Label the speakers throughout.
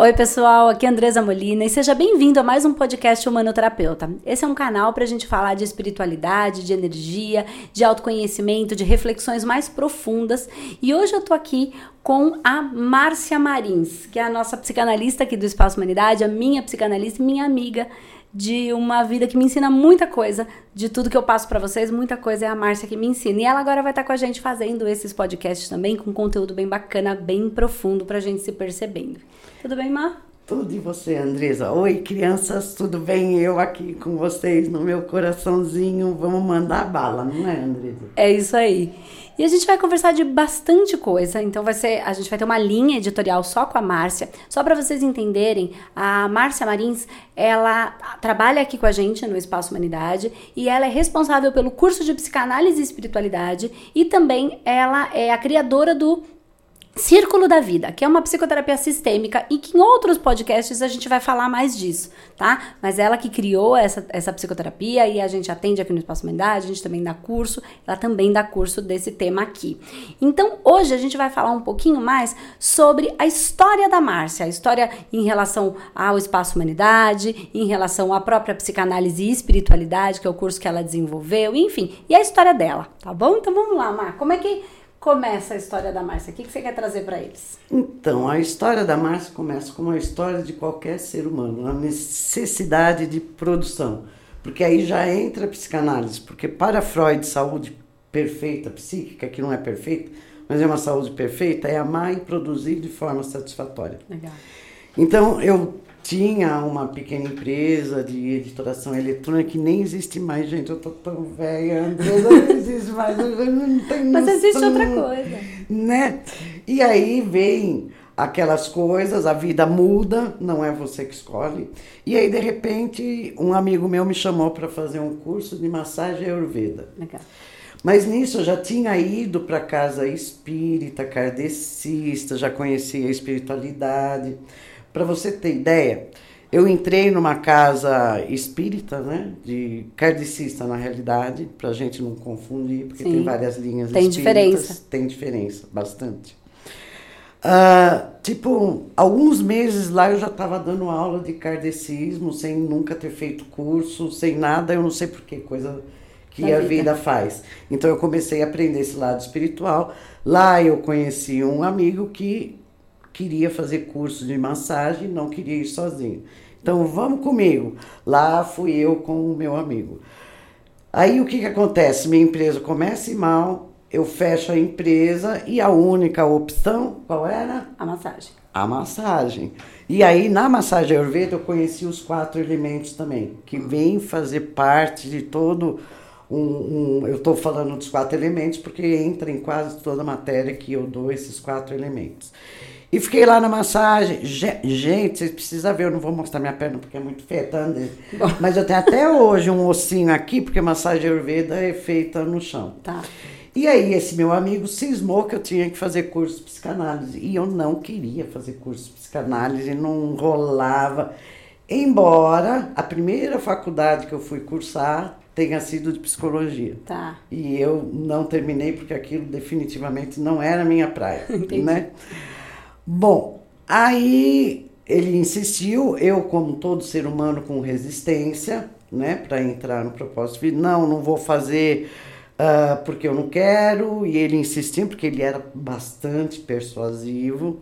Speaker 1: Oi, pessoal, aqui é Andresa Molina e seja bem-vindo a mais um podcast Humanoterapeuta. Esse é um canal para a gente falar de espiritualidade, de energia, de autoconhecimento, de reflexões mais profundas. E hoje eu tô aqui com a Márcia Marins, que é a nossa psicanalista aqui do Espaço Humanidade, a minha psicanalista minha amiga de uma vida que me ensina muita coisa, de tudo que eu passo para vocês, muita coisa é a Márcia que me ensina. E ela agora vai estar com a gente fazendo esses podcasts também, com conteúdo bem bacana, bem profundo pra gente se percebendo. Tudo bem, Mar?
Speaker 2: Tudo e você, Andresa? Oi, crianças, tudo bem? Eu aqui com vocês no meu coraçãozinho. Vamos mandar bala, não é, Andresa?
Speaker 1: É isso aí. E a gente vai conversar de bastante coisa. Então vai ser, a gente vai ter uma linha editorial só com a Márcia. Só para vocês entenderem, a Márcia Marins, ela trabalha aqui com a gente no Espaço Humanidade e ela é responsável pelo curso de psicanálise e espiritualidade e também ela é a criadora do Círculo da Vida, que é uma psicoterapia sistêmica e que em outros podcasts a gente vai falar mais disso, tá? Mas ela que criou essa, essa psicoterapia e a gente atende aqui no Espaço Humanidade, a gente também dá curso, ela também dá curso desse tema aqui. Então, hoje a gente vai falar um pouquinho mais sobre a história da Márcia, a história em relação ao Espaço Humanidade, em relação à própria psicanálise e espiritualidade, que é o curso que ela desenvolveu, enfim, e a história dela, tá bom? Então vamos lá, Mar, como é que começa a história da Márcia? O que você quer trazer para eles?
Speaker 2: Então, a história da Márcia começa como a história de qualquer ser humano, a necessidade de produção. Porque aí já entra a psicanálise, porque para Freud, saúde perfeita, psíquica, que não é perfeita, mas é uma saúde perfeita, é amar e produzir de forma satisfatória.
Speaker 1: Legal.
Speaker 2: Então, eu tinha uma pequena empresa de editoração eletrônica que nem existe mais, gente. Eu tô tão velha, a empresa não existe mais, eu não tenho
Speaker 1: Mas existe outra coisa.
Speaker 2: Né? E aí vem aquelas coisas, a vida muda, não é você que escolhe. E aí, de repente, um amigo meu me chamou para fazer um curso de massagem ayurveda.
Speaker 1: Legal.
Speaker 2: Mas nisso eu já tinha ido para casa espírita, kardecista, já conhecia a espiritualidade. Para você ter ideia, eu entrei numa casa espírita, né? De kardecista, na realidade, para a gente não confundir, porque
Speaker 1: Sim.
Speaker 2: tem várias linhas
Speaker 1: Tem diferença.
Speaker 2: Tem diferença, bastante. Ah, tipo, alguns meses lá eu já estava dando aula de kardecismo, sem nunca ter feito curso, sem nada, eu não sei por que, coisa que
Speaker 1: Da
Speaker 2: a
Speaker 1: vida.
Speaker 2: vida faz. Então eu comecei a aprender esse lado espiritual. Lá eu conheci um amigo que queria fazer curso de massagem, não queria ir sozinho. Então vamos comigo. Lá fui eu com o meu amigo. Aí o que, que acontece? Minha empresa começa mal, eu fecho a empresa e a única opção, qual era?
Speaker 1: A massagem.
Speaker 2: A massagem. E aí, na massagem Ayurveda, eu conheci os quatro elementos também, que vêm fazer parte de todo um. um- eu estou falando dos quatro elementos porque entra em quase toda a matéria que eu dou esses quatro elementos. E fiquei lá na massagem. Ge- Gente, vocês precisam ver, eu não vou mostrar minha perna porque é muito feia, tá, André? Mas eu tenho até hoje um ossinho aqui, porque massagem Ayurveda é feita no chão.
Speaker 1: Tá.
Speaker 2: E aí esse meu amigo cismou que eu tinha que fazer curso de psicanálise. E eu não queria fazer curso de psicanálise, não rolava. Embora a primeira faculdade que eu fui cursar tenha sido de psicologia.
Speaker 1: Tá.
Speaker 2: E eu não terminei porque aquilo definitivamente não era minha praia,
Speaker 1: Entendi.
Speaker 2: né? Bom, aí ele insistiu, eu como todo ser humano com resistência, né, para entrar no propósito, falei, não, não vou fazer ah, porque eu não quero, e ele insistiu porque ele era bastante persuasivo.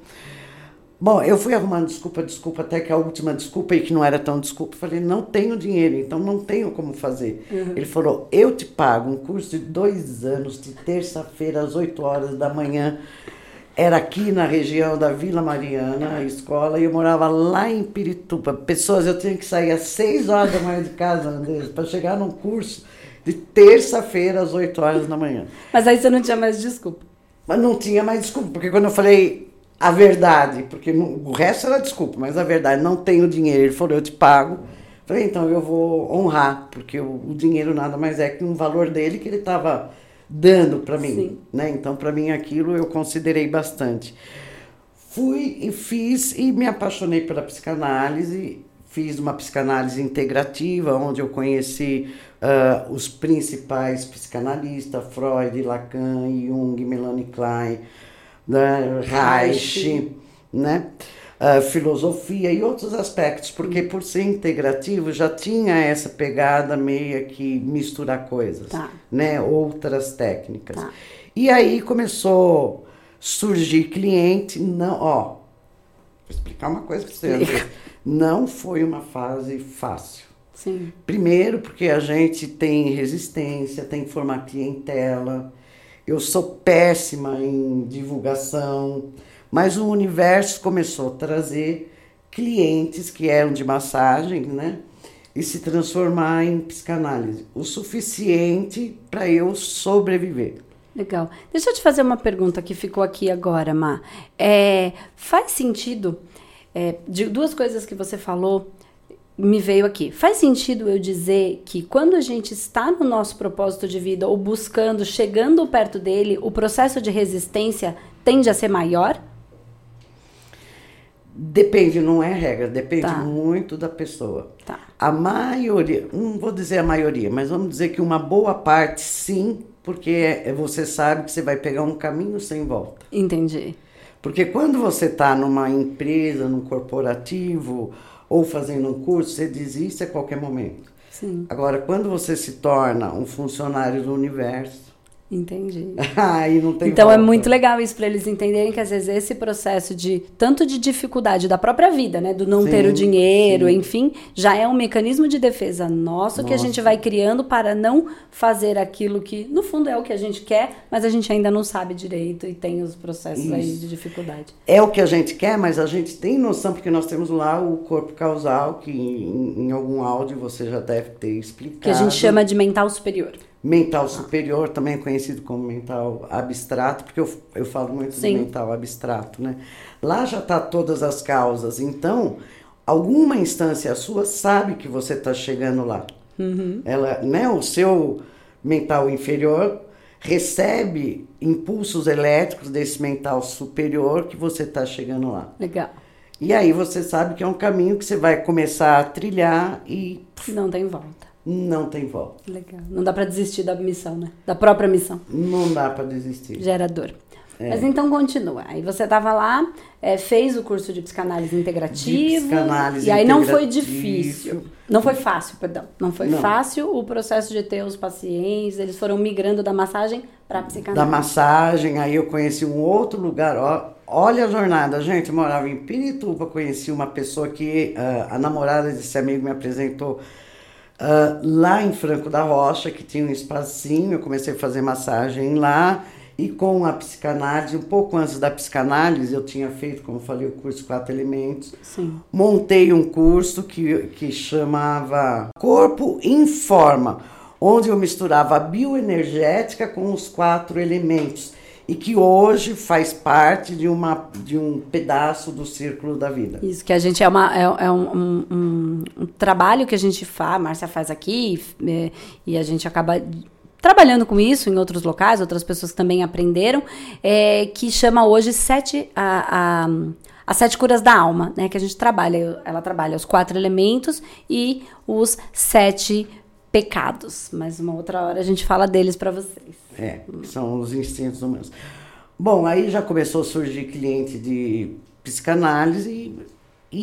Speaker 2: Bom, eu fui arrumando desculpa, desculpa, até que a última desculpa, e que não era tão desculpa, falei, não tenho dinheiro, então não tenho como fazer. Ele falou, eu te pago um curso de dois anos, de terça-feira às 8 horas da manhã. Era aqui na região da Vila Mariana, a escola, e eu morava lá em Pirituba. Pessoas, eu tinha que sair às 6 horas da manhã de casa, para chegar num curso de terça-feira às 8 horas da manhã.
Speaker 1: Mas aí você não tinha mais desculpa.
Speaker 2: Mas não tinha mais desculpa, porque quando eu falei a verdade, porque o resto era desculpa, mas a verdade, não tenho dinheiro, ele falou, eu te pago. Falei, então eu vou honrar, porque o, o dinheiro nada mais é que um valor dele que ele estava dando para mim,
Speaker 1: Sim.
Speaker 2: né? Então para mim aquilo eu considerei bastante. Fui e fiz e me apaixonei pela psicanálise. Fiz uma psicanálise integrativa, onde eu conheci ah, os principais psicanalistas, Freud, Lacan, Jung, Melanie Klein, né, Reich, né? Uh, filosofia e outros aspectos, porque por ser integrativo já tinha essa pegada meio que misturar coisas,
Speaker 1: Tá.
Speaker 2: né? Outras técnicas.
Speaker 1: Tá.
Speaker 2: E aí começou a surgir cliente, não, ó, vou explicar uma coisa para você. Não foi uma fase fácil.
Speaker 1: Sim.
Speaker 2: Primeiro, porque a gente tem resistência, tem que formar clientela. Eu sou péssima em divulgação, mas o universo começou a trazer clientes que eram de massagem, né? E se transformar em psicanálise. O suficiente para eu sobreviver.
Speaker 1: Legal. Deixa eu te fazer uma pergunta que ficou aqui agora, Má. É, faz sentido, é, de duas coisas que você falou, me veio aqui. Faz sentido eu dizer que quando a gente está no nosso propósito de vida ou buscando, chegando perto dele, o processo de resistência tende a ser maior?
Speaker 2: Depende, não é regra, depende
Speaker 1: Tá.
Speaker 2: muito da pessoa.
Speaker 1: Tá.
Speaker 2: A maioria, não vou dizer a maioria, mas vamos dizer que uma boa parte sim, porque é- você sabe que você vai pegar um caminho sem volta.
Speaker 1: Entendi.
Speaker 2: Porque quando você está numa empresa, num corporativo ou fazendo um curso, você desiste a qualquer momento.
Speaker 1: Sim,
Speaker 2: Agora, quando você se torna um funcionário do universo,
Speaker 1: entendi.
Speaker 2: aí
Speaker 1: Então é
Speaker 2: volta.
Speaker 1: muito legal isso para eles entenderem que às vezes esse processo de tanto de dificuldade da própria vida, né, do não
Speaker 2: Sim,
Speaker 1: ter o dinheiro,
Speaker 2: sim.
Speaker 1: enfim, já é um mecanismo de defesa nosso que a gente
Speaker 2: Nossa.
Speaker 1: vai criando para não fazer aquilo que no fundo é o que a gente quer, mas a gente ainda não sabe direito e tem os processos aí
Speaker 2: Isso.
Speaker 1: de dificuldade.
Speaker 2: É o que a gente quer, mas a gente tem noção, porque nós temos lá o corpo causal, que em, em algum áudio você já deve ter explicado.
Speaker 1: Que a gente chama de mental superior.
Speaker 2: Mental superior, também é conhecido como mental abstrato, porque eu, eu falo muito
Speaker 1: Sim.
Speaker 2: do mental abstrato, né? Lá já está todas as causas, então alguma instância sua sabe que você está chegando lá.
Speaker 1: Uhum.
Speaker 2: Ela, né, o seu mental inferior recebe impulsos elétricos desse mental superior que você está chegando lá.
Speaker 1: Legal.
Speaker 2: E aí você sabe que é um caminho que você vai começar a trilhar e
Speaker 1: Não tem volta.
Speaker 2: Não tem volta.
Speaker 1: Legal. Não dá para desistir da missão, né? Da própria missão.
Speaker 2: Não dá para desistir.
Speaker 1: Gera dor.
Speaker 2: É.
Speaker 1: Mas então continua. Aí você estava lá, é, fez o curso de psicanálise integrativo.
Speaker 2: De psicanálise
Speaker 1: e aí não foi difícil. Não foi fácil, perdão. Não foi
Speaker 2: Não.
Speaker 1: fácil o processo de ter os pacientes. Eles foram migrando da massagem para
Speaker 2: Da
Speaker 1: psicanálise.
Speaker 2: massagem, aí eu conheci um outro lugar. Ó, olha a jornada, gente. Eu morava em Pirituba, conheci uma pessoa que ah, a namorada desse amigo me apresentou ah, lá em Franco da Rocha, que tinha um espacinho. Eu comecei a fazer massagem lá. E com a psicanálise, um pouco antes da psicanálise, eu tinha feito, como falei, o curso Quatro Elementos.
Speaker 1: Sim.
Speaker 2: montei um curso que, que chamava Corpo em Forma, onde eu misturava a bioenergética com os quatro elementos e que hoje faz parte de, uma, de um pedaço do círculo da vida.
Speaker 1: Isso, que a gente é, uma, é, é um, um- um- trabalho que a gente faz, a Márcia faz aqui, é, e a gente acaba trabalhando com isso em outros locais, outras pessoas também aprenderam, é, que chama hoje sete, a, a, as sete curas da alma, né? Que a gente trabalha, ela trabalha os quatro elementos e os sete pecados. Mas uma outra hora a gente fala deles para vocês.
Speaker 2: É, são os instintos humanos. Bom, aí já começou a surgir cliente de psicanálise e,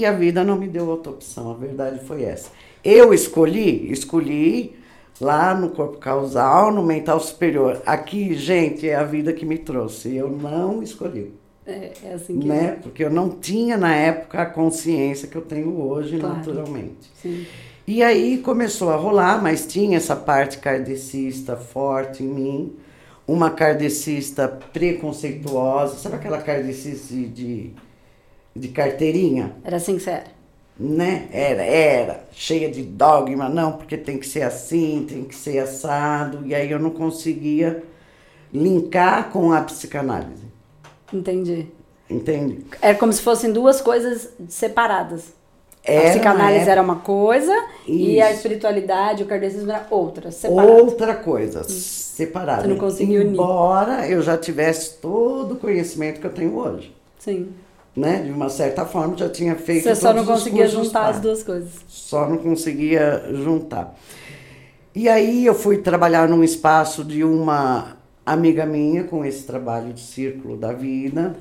Speaker 2: e a vida não me deu outra opção, a verdade foi essa. Eu escolhi, escolhi lá no corpo causal, no mental superior. Aqui, gente, é a vida que me trouxe. Eu não escolhi,
Speaker 1: É, é assim que
Speaker 2: né? Porque eu não tinha na época a consciência que eu tenho hoje,
Speaker 1: Claro.
Speaker 2: naturalmente.
Speaker 1: Sim.
Speaker 2: E aí começou a rolar, mas tinha essa parte kardecista forte em mim, uma kardecista preconceituosa, sabe aquela kardecista de, de, carteirinha?
Speaker 1: Era assim que você era.
Speaker 2: Né? Era, era, cheia de dogma, não, porque tem que ser assim, tem que ser assado, e aí eu não conseguia linkar com a psicanálise,
Speaker 1: Entendi.
Speaker 2: entende?
Speaker 1: Era como se fossem duas coisas separadas.
Speaker 2: Era
Speaker 1: a psicanálise era uma coisa e a
Speaker 2: Isso.
Speaker 1: espiritualidade, o kardecismo era outra, separada.
Speaker 2: Outra coisa, separada.
Speaker 1: Você não conseguiu unir.
Speaker 2: Embora eu já tivesse todo o conhecimento que eu tenho hoje.
Speaker 1: Sim.
Speaker 2: Né? De uma certa forma, já tinha feito
Speaker 1: Você só não conseguia juntar as duas coisas.
Speaker 2: Só não conseguia juntar. E aí eu fui trabalhar num espaço de uma amiga minha com esse trabalho de círculo da vida.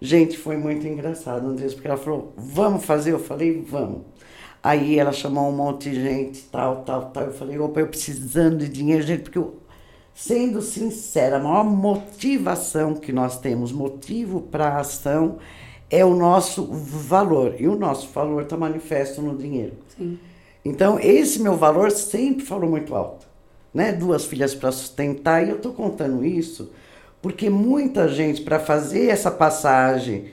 Speaker 2: Gente, foi muito engraçado, Andressa, porque ela falou, vamos fazer? Eu falei, vamos. Aí ela chamou um monte de gente, tal, tal, tal. Eu falei, opa, eu precisando de dinheiro, gente, porque eu, sendo sincera, a maior motivação que nós temos, motivo para a ação, é o nosso valor. E o nosso valor está manifesto no dinheiro.
Speaker 1: Sim.
Speaker 2: Então, esse meu valor sempre falou muito alto. Né? Duas filhas para sustentar, e eu estou contando isso porque muita gente, para fazer essa passagem,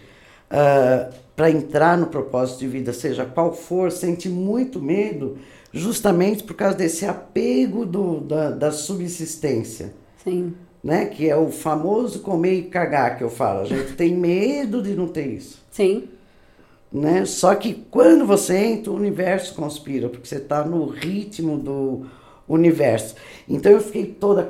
Speaker 2: uh, para entrar no propósito de vida, seja qual for, sente muito medo, justamente por causa desse apego do, da, da subsistência.
Speaker 1: Sim.
Speaker 2: Né? Que é o famoso comer e cagar que eu falo. A gente tem medo de não ter isso.
Speaker 1: Sim.
Speaker 2: Né? Só que quando você entra, o universo conspira, porque você está no ritmo do universo. Então eu fiquei toda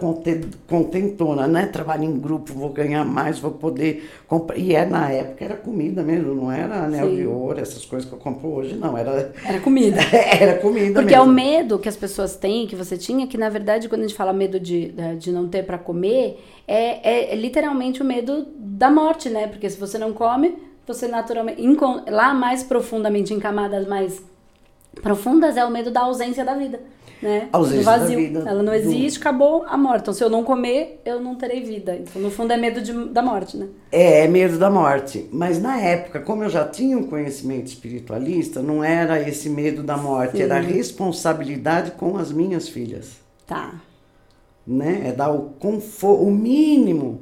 Speaker 2: contentona, né? Trabalho em grupo, vou ganhar mais, vou poder comprar. E é, na época era comida mesmo, não era anel de ouro, essas coisas que eu compro hoje, não. Era,
Speaker 1: era comida.
Speaker 2: era comida
Speaker 1: Porque
Speaker 2: mesmo. é
Speaker 1: o medo que as pessoas têm, que você tinha, que na verdade quando a gente fala medo de, de não ter para comer, é, é, é literalmente o medo da morte, né? Porque se você não come, você naturalmente. Lá mais profundamente, em camadas mais profundas, é o medo da ausência da vida né?
Speaker 2: Ausência
Speaker 1: do vazio.
Speaker 2: Da vida,
Speaker 1: Ela não existe, do... acabou a morte. Então, se eu não comer, eu não terei vida. Então, no fundo, é medo de, da morte, né?
Speaker 2: É, é medo da morte. Mas na época, como eu já tinha um conhecimento espiritualista, não era esse medo da morte, Sim. era responsabilidade com as minhas filhas.
Speaker 1: Tá.
Speaker 2: Né? É dar o conforto, o mínimo,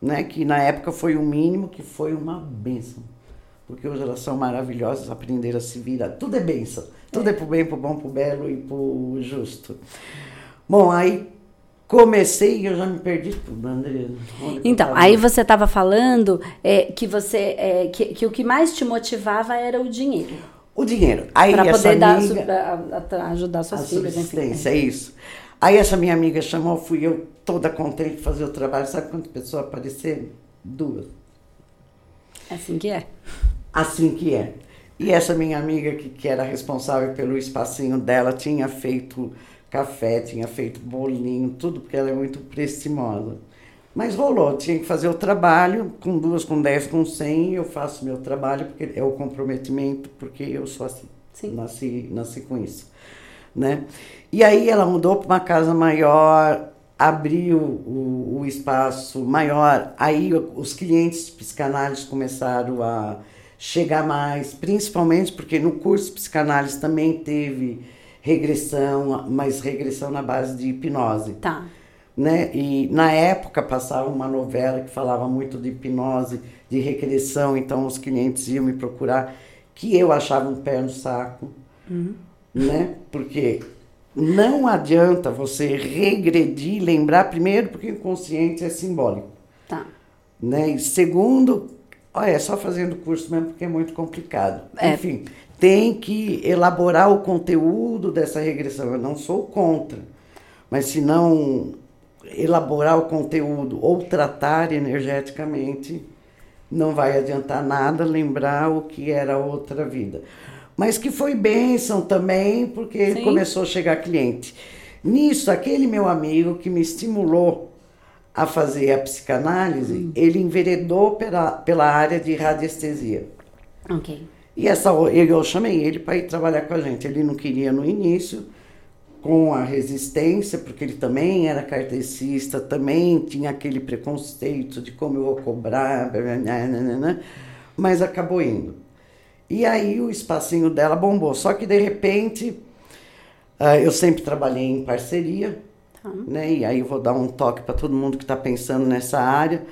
Speaker 2: né? Que na época foi o mínimo, que foi uma benção. Porque hoje elas são maravilhosas, aprenderam a se virar. Tudo é benção. Tudo é pro bem, pro bom, pro belo e pro justo. Bom, aí comecei e eu já me perdi tudo, André.
Speaker 1: Então, aí você estava falando é, que você é, que, que o que mais te motivava era o dinheiro.
Speaker 2: O dinheiro. Aí
Speaker 1: para poder dar,
Speaker 2: amiga,
Speaker 1: a, a, ajudar suas filhas,
Speaker 2: enfim. É isso. Aí essa minha amiga chamou, fui eu toda contente de fazer o trabalho. Sabe quantas pessoas apareceram? Duas.
Speaker 1: Assim que é.
Speaker 2: Assim que é. E essa minha amiga, que, que era responsável pelo espacinho dela, tinha feito café, tinha feito bolinho, tudo, porque ela é muito prestimosa. Mas rolou, tinha que fazer o trabalho, com duas, com dez, com cem, eu faço meu trabalho, porque é o comprometimento, porque eu sou assim.
Speaker 1: Sim.
Speaker 2: Nasci, nasci com isso. Né? E aí ela mudou para uma casa maior, abriu o, o espaço maior, aí os clientes de psicanálise começaram a chegar mais, principalmente porque no curso de psicanálise também teve regressão, mas regressão na base de hipnose.
Speaker 1: Tá.
Speaker 2: Né? E na época passava uma novela que falava muito de hipnose, de regressão, então os clientes iam me procurar, que eu achava um pé no saco,
Speaker 1: uhum.
Speaker 2: né? Porque não adianta você regredir, lembrar primeiro porque o inconsciente é simbólico.
Speaker 1: Tá.
Speaker 2: Né? E segundo, Olha, é só fazendo curso mesmo porque é muito complicado.
Speaker 1: É.
Speaker 2: Enfim, tem que elaborar o conteúdo dessa regressão. Eu não sou contra, mas se não elaborar o conteúdo ou tratar energeticamente, não vai adiantar nada lembrar o que era outra vida. Mas que foi bênção também, porque
Speaker 1: Sim.
Speaker 2: começou a chegar cliente. Nisso, aquele meu amigo que me estimulou a fazer a psicanálise, hum. ele enveredou pela, pela área de radiestesia.
Speaker 1: Ok.
Speaker 2: E essa, eu chamei ele para ir trabalhar com a gente. Ele não queria no início, com a resistência, porque ele também era cartecista, também tinha aquele preconceito de como eu vou cobrar, mas acabou indo. E aí o espacinho dela bombou. Só que de repente, ah, eu sempre trabalhei em parceria, né? E aí eu vou dar um toque para todo mundo que está pensando nessa área.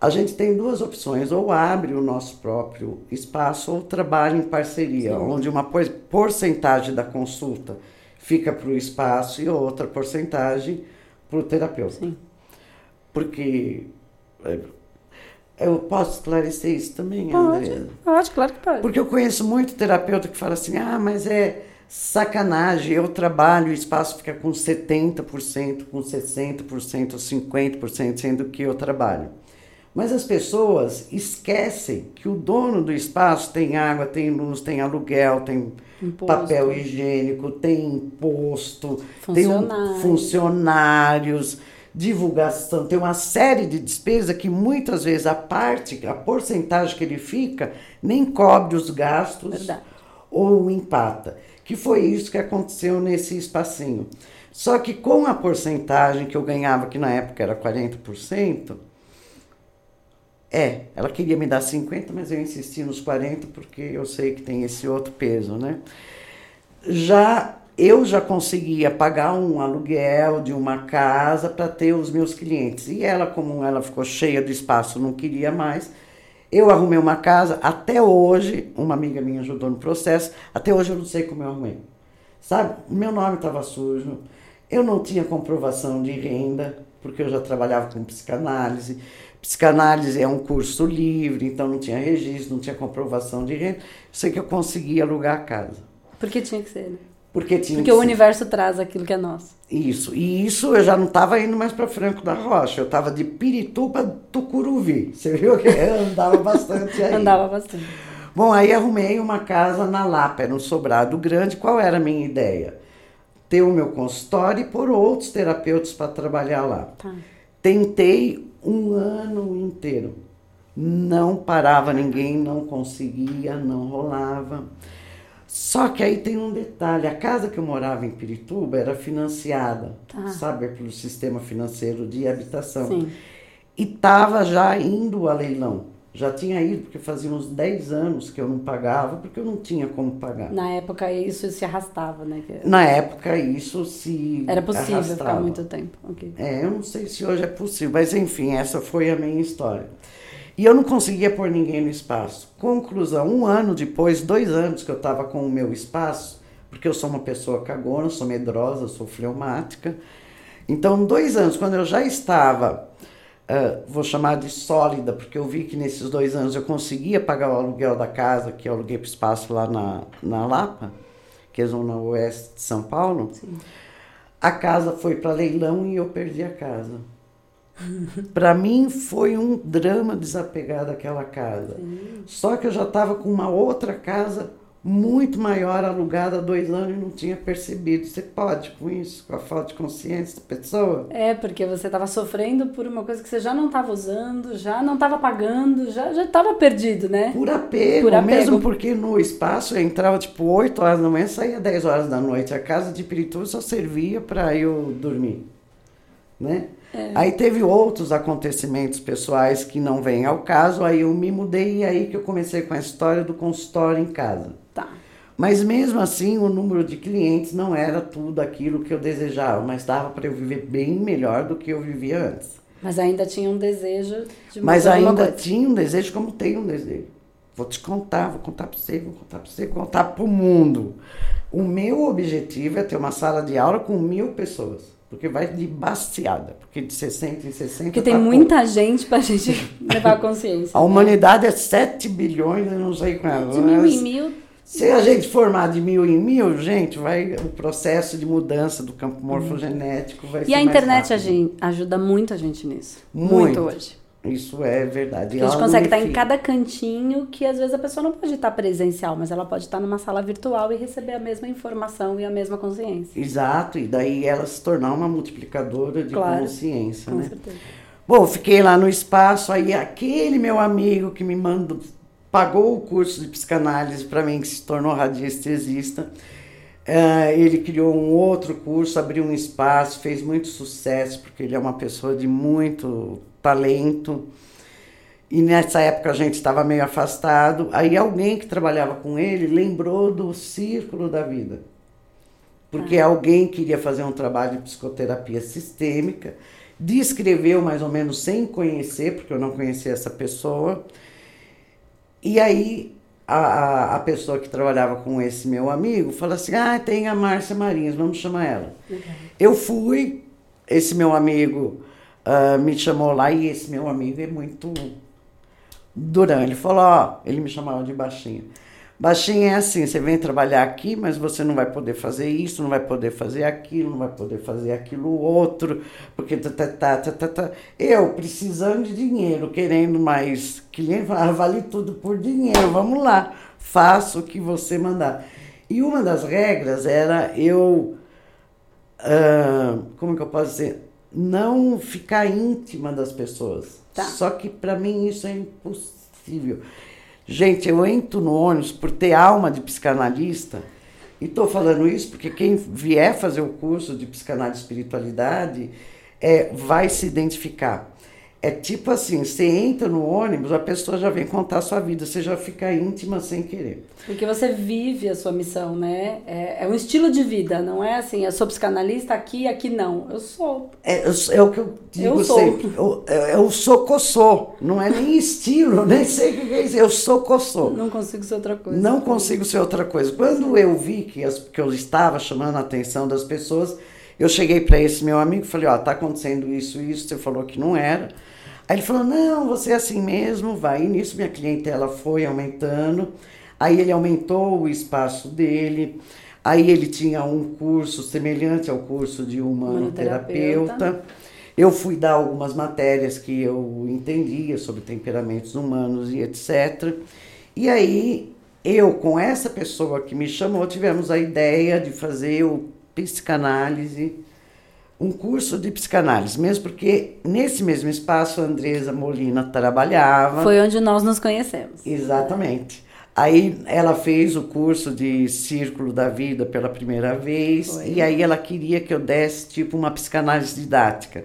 Speaker 2: A gente tem duas opções, ou abre o nosso próprio espaço ou trabalha em parceria, Sim. onde uma porcentagem da consulta fica para o espaço e outra porcentagem para o terapeuta.
Speaker 1: Sim.
Speaker 2: Porque é, eu posso esclarecer isso também,
Speaker 1: pode,
Speaker 2: André?
Speaker 1: Pode, claro que pode.
Speaker 2: Porque eu conheço muito terapeuta que fala assim, ah, mas é sacanagem, eu trabalho, o espaço fica com 70%, com 60%, 50%, sendo que eu trabalho. Mas as pessoas esquecem que o dono do espaço tem água, tem luz, tem aluguel, tem imposto. papel higiênico, tem imposto, tem um, funcionários, divulgação, tem uma série de despesas que muitas vezes a parte, a porcentagem que ele fica, nem cobre os gastos
Speaker 1: Verdade.
Speaker 2: ou empata. Que foi isso que aconteceu nesse espacinho. Só que com a porcentagem que eu ganhava, que na época era 40%, é, ela queria me dar 50%, mas eu insisti nos 40% porque eu sei que tem esse outro peso, né? Já eu já conseguia pagar um aluguel de uma casa para ter os meus clientes. E ela, como ela ficou cheia do espaço, não queria mais. Eu arrumei uma casa, até hoje, uma amiga minha ajudou no processo, até hoje eu não sei como eu arrumei. Sabe, meu nome estava sujo, eu não tinha comprovação de renda, porque eu já trabalhava com psicanálise. Psicanálise é um curso livre, então não tinha registro, não tinha comprovação de renda. Eu sei que eu consegui alugar a casa.
Speaker 1: Porque tinha que ser, né?
Speaker 2: Porque tinha
Speaker 1: Porque
Speaker 2: que
Speaker 1: o universo traz aquilo que é nosso.
Speaker 2: Isso. E isso eu já não estava indo mais para Franco da Rocha. Eu estava de Pirituba, Tucuruvi. Você viu que eu andava bastante aí.
Speaker 1: Andava bastante.
Speaker 2: Bom, aí arrumei uma casa na Lapa, era um sobrado grande. Qual era a minha ideia? Ter o meu consultório e pôr outros terapeutas para trabalhar lá.
Speaker 1: Tá.
Speaker 2: Tentei um ano inteiro. Não parava ninguém, não conseguia, não rolava. Só que aí tem um detalhe: a casa que eu morava em Pirituba era financiada,
Speaker 1: Tá.
Speaker 2: sabe, pelo sistema financeiro de habitação.
Speaker 1: Sim.
Speaker 2: E estava já indo a leilão. Já tinha ido, porque fazia uns 10 anos que eu não pagava, porque eu não tinha como pagar.
Speaker 1: Na época isso se arrastava, né? Que
Speaker 2: Na época, isso se.
Speaker 1: Era possível ficar
Speaker 2: arrastava.
Speaker 1: muito tempo. Ok.
Speaker 2: É, eu não sei se hoje é possível, mas enfim, essa foi a minha história. E eu não conseguia pôr ninguém no espaço. Conclusão, um ano depois, dois anos que eu estava com o meu espaço, porque eu sou uma pessoa cagona, sou medrosa, sou fleumática. Então, dois anos, quando eu já estava, ah, vou chamar de sólida, porque eu vi que nesses dois anos eu conseguia pagar o aluguel da casa que eu aluguei para o espaço lá na, na Lapa, que é zona oeste de São Paulo. A casa foi para leilão e eu perdi a casa. Para mim foi um drama desapegar daquela casa. Só que eu já estava com uma outra casa muito maior alugada há dois anos e não tinha percebido. Você pode com isso, com a falta de consciência da pessoa?
Speaker 1: É, porque você estava sofrendo por uma coisa que você já não estava usando, já não estava pagando, já já estava perdido, né?
Speaker 2: Por apego,
Speaker 1: Por apego.
Speaker 2: mesmo porque no espaço eu entrava tipo 8 horas da manhã, saía 10 horas da noite. A casa de Pirituba só servia para eu dormir, né? Aí teve outros acontecimentos pessoais que não vêm ao caso, aí eu me mudei e aí que eu comecei com a história do consultório em casa.
Speaker 1: Tá.
Speaker 2: Mas mesmo assim, o número de clientes não era tudo aquilo que eu desejava, mas dava para eu viver bem melhor do que eu vivia antes.
Speaker 1: Mas ainda tinha um desejo de
Speaker 2: Mas ainda tinha um desejo como tem um desejo. Vou te contar, vou contar para você, vou contar para você, vou contar para o mundo. O meu objetivo é ter uma sala de aula com mil pessoas. Porque vai de baseada, porque de 60 em 60
Speaker 1: Porque tem
Speaker 2: tá
Speaker 1: muita gente pra gente levar a consciência.
Speaker 2: A humanidade é 7 bilhões, eu não sei quanto.
Speaker 1: De mil em mil.
Speaker 2: Se a gente formar de mil em mil, gente, vai o processo de mudança do campo morfogenético vai ser
Speaker 1: E a internet a gente, ajuda muito a gente nisso.
Speaker 2: Muito.
Speaker 1: Muito, hoje.
Speaker 2: Isso é verdade.
Speaker 1: Porque a gente consegue estar em cada cantinho que às vezes a pessoa não pode estar presencial, mas ela pode estar numa sala virtual e receber a mesma informação e a mesma consciência.
Speaker 2: Exato, e daí ela se tornar uma multiplicadora de
Speaker 1: Claro,
Speaker 2: consciência,
Speaker 1: Com
Speaker 2: né?
Speaker 1: certeza.
Speaker 2: Bom, fiquei lá no espaço, aí aquele meu amigo que me mandou, pagou o curso de psicanálise para mim, que se tornou radiestesista, eh, ele criou um outro curso, abriu um espaço, fez muito sucesso, porque ele é uma pessoa de muito talento. E nessa época a gente estava meio afastado. Aí alguém que trabalhava com ele lembrou do círculo da vida. Porque alguém queria fazer um trabalho de psicoterapia sistêmica, descreveu mais ou menos sem conhecer, porque eu não conhecia essa pessoa. E aí a, a, pessoa que trabalhava com esse meu amigo falou assim: Ah, tem a Márcia Marins, vamos chamar ela. Eu fui, esse meu amigo ah, me chamou lá e esse meu amigo é muito durão. Ele falou: Ó, ele me chamava de baixinha. Baixinha é assim: você vem trabalhar aqui, mas você não vai poder fazer isso, não vai poder fazer aquilo, não vai poder fazer aquilo outro, porque tá, tá, tá, tá, tá, tá. Eu precisando de dinheiro, querendo mais cliente, vale tudo por dinheiro, vamos lá, faça o que você mandar. E uma das regras era eu ah, como que eu posso dizer? Não ficar íntima das pessoas.
Speaker 1: Tá.
Speaker 2: Só que para mim isso é impossível. Gente, eu entro no ônibus por ter alma de psicanalista. E estou falando isso porque quem vier fazer o curso de psicanálise e espiritualidade é, vai se identificar. É tipo assim, você entra no ônibus, a pessoa já vem contar a sua vida, você já fica íntima sem querer.
Speaker 1: Porque você vive a sua missão, né? É, é um estilo de vida, não é assim, eu sou psicanalista aqui, aqui não. Eu sou.
Speaker 2: É, é o que eu digo
Speaker 1: Eu sou.
Speaker 2: sempre. Eu, eu sou coçô, não é nem estilo, nem sei o que é isso. Eu sou coçô.
Speaker 1: Não consigo ser outra coisa.
Speaker 2: Não consigo ser outra coisa. Quando eu vi que, as, que eu estava chamando a atenção das pessoas, eu cheguei para esse meu amigo e falei: Ó, tá acontecendo isso, isso. Você falou que não era. Aí ele falou: Não, você é assim mesmo, vai. E nisso minha clientela foi aumentando. Aí ele aumentou o espaço dele. Aí ele tinha um curso semelhante ao curso de humanoterapeuta. Eu fui dar algumas matérias que eu entendia sobre temperamentos humanos e etc. E aí, eu com essa pessoa que me chamou, tivemos a ideia de fazer o psicanálise, um curso de psicanálise, mesmo porque nesse mesmo espaço a Andresa Molina trabalhava.
Speaker 1: Foi onde nós nos conhecemos.
Speaker 2: Exatamente. Aí ela fez o curso de Círculo da Vida pela primeira vez,
Speaker 1: Foi.
Speaker 2: e aí ela queria que eu desse tipo uma psicanálise didática.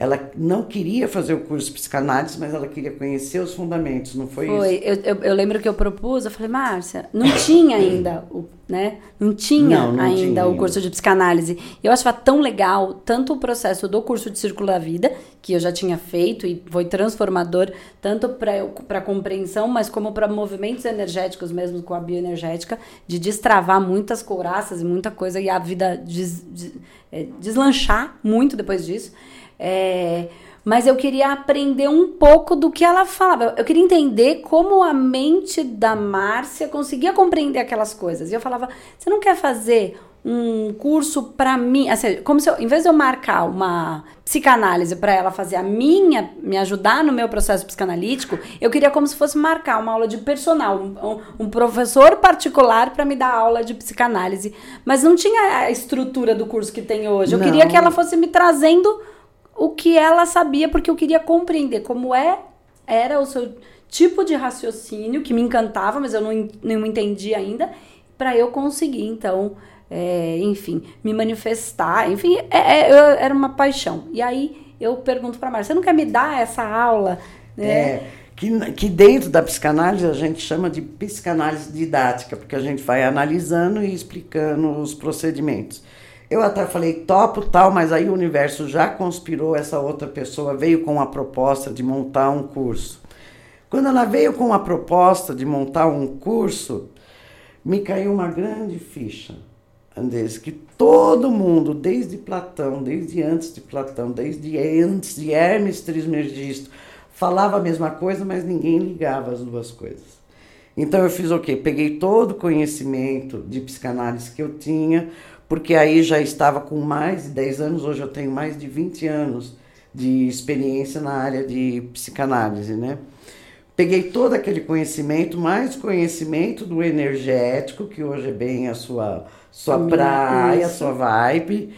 Speaker 2: Ela não queria fazer o curso de psicanálise, mas ela queria conhecer os fundamentos, não foi,
Speaker 1: Foi,
Speaker 2: isso?
Speaker 1: eu, eu, eu lembro que eu propus, eu falei, Márcia, não tinha ainda, o, né? Não tinha
Speaker 2: Não, não
Speaker 1: ainda
Speaker 2: tinha
Speaker 1: o
Speaker 2: ainda.
Speaker 1: curso de psicanálise. Eu achava tão legal, tanto o processo do curso de Círculo da Vida, que eu já tinha feito e foi transformador, tanto para compreensão, mas como para movimentos energéticos mesmo com a bioenergética, de destravar muitas couraças e muita coisa e a vida des- des- é, deslanchar muito depois disso. É, mas eu queria aprender um pouco do que ela falava. Eu queria entender como a mente da Márcia conseguia compreender aquelas coisas. E eu falava: você não quer fazer um curso para mim? Assim, como se eu, em vez de eu marcar uma psicanálise para ela fazer a minha, me ajudar no meu processo psicanalítico, eu queria como se fosse marcar uma aula de personal, um, um- professor particular para me dar aula de psicanálise. Mas não tinha a estrutura do curso que tem hoje. Eu
Speaker 2: Não.
Speaker 1: queria que ela fosse me trazendo o que ela sabia, porque eu queria compreender como é era o seu tipo de raciocínio que me encantava, mas eu não, não entendi ainda, para eu conseguir, então, é, enfim, me manifestar. Enfim, é- é- eu- era uma paixão. E aí eu pergunto para Márcia, você não quer me dar essa aula? Né?
Speaker 2: É, que, que dentro da psicanálise a gente chama de psicanálise didática, porque a gente vai analisando e explicando os procedimentos. Eu até falei, topo tal, mas aí o universo já conspirou, essa outra pessoa veio com a proposta de montar um curso. Quando ela veio com a proposta de montar um curso, me caiu uma grande ficha, Andrés, que todo mundo, desde Platão, desde antes de Platão, desde antes de Hermes Trismegisto, falava a mesma coisa, mas ninguém ligava as duas coisas. Então eu fiz o quê? Peguei todo o conhecimento de psicanálise que eu tinha, porque aí já estava com mais de 10 anos, hoje eu tenho mais de 20 anos de experiência na área de psicanálise, né? Peguei todo aquele conhecimento, mais conhecimento do energético, que hoje é bem a sua, sua
Speaker 1: Minha-
Speaker 2: praia, a sua vibe,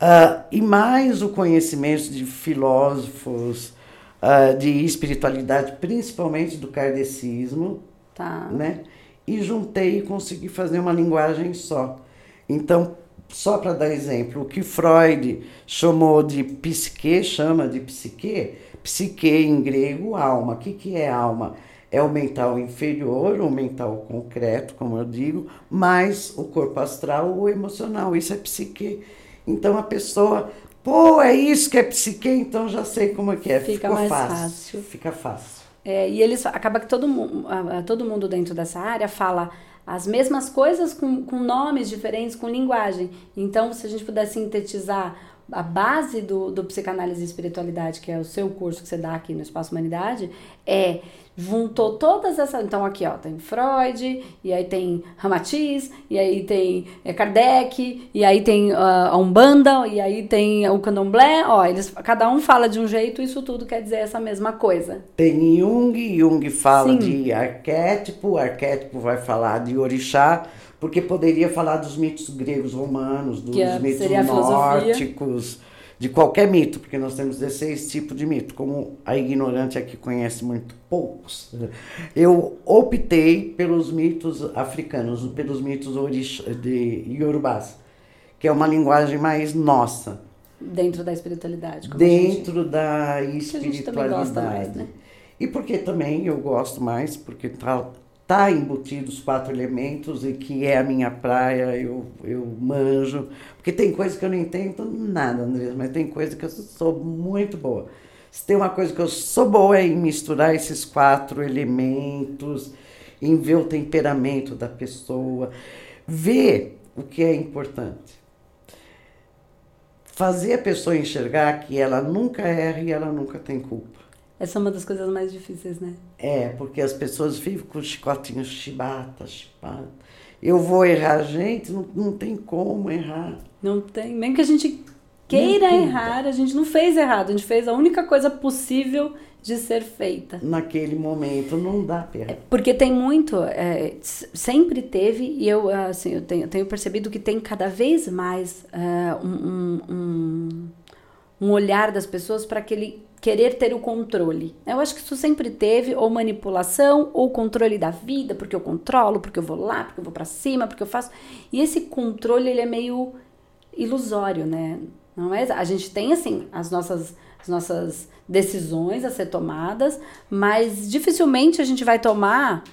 Speaker 2: ah, e mais o conhecimento de filósofos, ah, de espiritualidade, principalmente do kardecismo,
Speaker 1: Tá.
Speaker 2: né? E juntei e consegui fazer uma linguagem só. Então, só para dar exemplo, o que Freud chamou de psique, chama de psique, psique em grego, alma. O que, que é alma? É o mental inferior, o mental concreto, como eu digo, mais o corpo astral, o emocional. Isso é psique. Então a pessoa, pô, é isso que é psique, então já sei como é que é.
Speaker 1: Fica
Speaker 2: Ficou
Speaker 1: mais
Speaker 2: fácil.
Speaker 1: fácil.
Speaker 2: Fica fácil.
Speaker 1: É, e eles acaba que todo todo mundo dentro dessa área fala as mesmas coisas com, com nomes diferentes, com linguagem. Então, se a gente puder sintetizar a base do, do psicanálise e espiritualidade, que é o seu curso que você dá aqui no Espaço Humanidade, é juntou todas essas. Então, aqui, ó, tem Freud, e aí tem Ramatiz, e aí tem é, Kardec, e aí tem a Umbanda, e aí tem o Candomblé. Ó, eles, cada um fala de um jeito, isso tudo quer dizer essa mesma coisa.
Speaker 2: Tem Jung, Jung fala
Speaker 1: Sim.
Speaker 2: de arquétipo, o arquétipo vai falar de orixá, porque poderia falar dos mitos gregos romanos, dos
Speaker 1: Que é-
Speaker 2: mitos nórdicos, de qualquer mito, porque nós temos 16 tipos de mito, como a ignorante aqui conhece muito poucos. Eu optei pelos mitos africanos, pelos mitos de Yorubás, que é uma linguagem mais nossa.
Speaker 1: Dentro da espiritualidade.
Speaker 2: Dentro gente, da espiritualidade.
Speaker 1: Mais, né?
Speaker 2: E porque também eu gosto mais, porque tá embutido os quatro elementos e que é a minha praia, eu, eu manjo. Porque tem coisa que eu não entendo nada, Andrés, mas tem coisa que eu sou muito boa. Se tem uma coisa que eu sou boa é em misturar esses quatro elementos, em ver o temperamento da pessoa, ver o que é importante. Fazer a pessoa enxergar que ela nunca erra e ela nunca tem culpa.
Speaker 1: Essa é uma das coisas mais difíceis, né?
Speaker 2: É, porque as pessoas vivem com chicotinhos chibata, chibata. Eu vou errar, gente, não, não tem como errar.
Speaker 1: Não tem. Mesmo que a gente queira errar, a gente não fez errado. A gente fez a única coisa possível de ser feita.
Speaker 2: Naquele momento, não dá errar. É,
Speaker 1: porque tem muito, é, sempre teve, e eu, assim, eu tenho, tenho percebido que tem cada vez mais uh, um, um, um olhar das pessoas para aquele querer ter o controle. Eu acho que isso sempre teve ou manipulação ou controle da vida, porque eu controlo, porque eu vou lá, porque eu vou para cima, porque eu faço. E esse controle ele é meio ilusório, né? Não é? A gente tem assim as nossas as nossas decisões a ser tomadas, mas dificilmente a gente vai tomar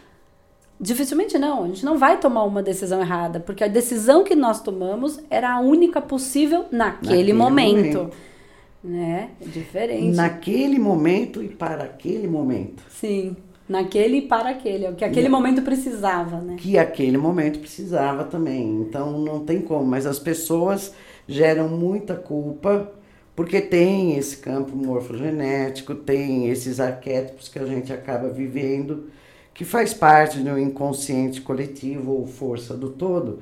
Speaker 1: Dificilmente não, a gente não vai tomar uma decisão errada, porque a decisão que nós tomamos era a única possível naquele, naquele momento. momento né? É diferente.
Speaker 2: Naquele momento e para aquele momento.
Speaker 1: Sim, naquele e para aquele, é o que aquele e, momento precisava, né?
Speaker 2: Que aquele momento precisava também. Então não tem como, mas as pessoas geram muita culpa porque tem esse campo morfogenético, tem esses arquétipos que a gente acaba vivendo, que faz parte do inconsciente coletivo ou força do todo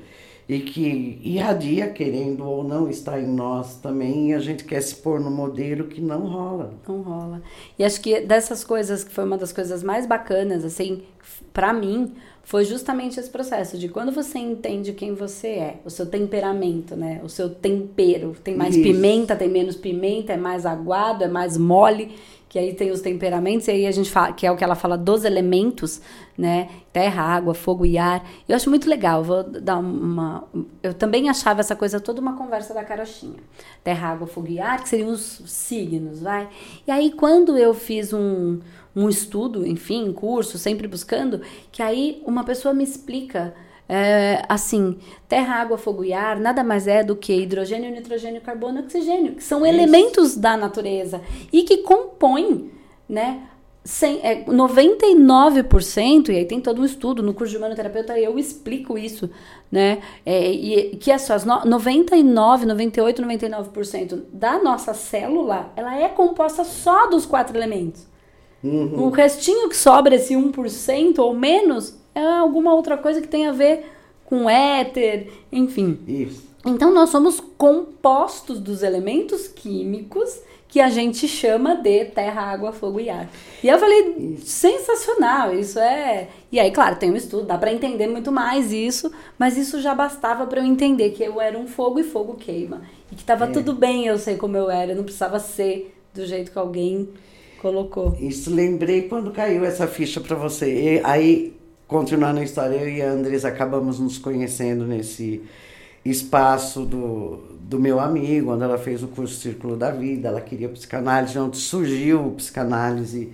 Speaker 2: e que irradia, querendo ou não, está em nós também, e a gente quer se pôr no modelo que não rola.
Speaker 1: Não rola. E acho que dessas coisas, que foi uma das coisas mais bacanas, assim, para mim, foi justamente esse processo de quando você entende quem você é, o seu temperamento, né? O seu tempero. Tem mais Isso. pimenta, tem menos pimenta, é mais aguado, é mais mole que aí tem os temperamentos, e aí a gente fala, que é o que ela fala dos elementos, né? Terra, água, fogo e ar. Eu acho muito legal, vou dar uma. Eu também achava essa coisa toda uma conversa da carochinha. Terra, água, fogo e ar, que seriam os signos, vai. E aí, quando eu fiz um, um estudo, enfim, curso, sempre buscando, que aí uma pessoa me explica é, assim, terra, água, fogo e ar nada mais é do que hidrogênio, nitrogênio, carbono e oxigênio, que são Isso. elementos da natureza e que compõem, né? Sem, é, 99%, e aí tem todo um estudo no curso de humanoterapeuta, eu explico isso, né? É, e que é só, 99, 98, 99% da nossa célula, ela é composta só dos quatro elementos. Uhum. O restinho que sobra, esse 1% ou menos, é alguma outra coisa que tem a ver com éter, enfim.
Speaker 2: Isso.
Speaker 1: Então nós somos compostos dos elementos químicos que a gente chama de terra, água, fogo e ar. E eu falei, isso. sensacional, isso é. E aí, claro, tem um estudo, dá para entender muito mais isso, mas isso já bastava para eu entender que eu era um fogo e fogo queima. E que tava é. tudo bem eu sei como eu era, eu não precisava ser do jeito que alguém colocou.
Speaker 2: Isso lembrei quando caiu essa ficha para você. E aí continuando a história, eu e a Andres acabamos nos conhecendo nesse espaço do, do meu amigo, onde ela fez o curso Círculo da Vida, ela queria psicanálise, onde surgiu psicanálise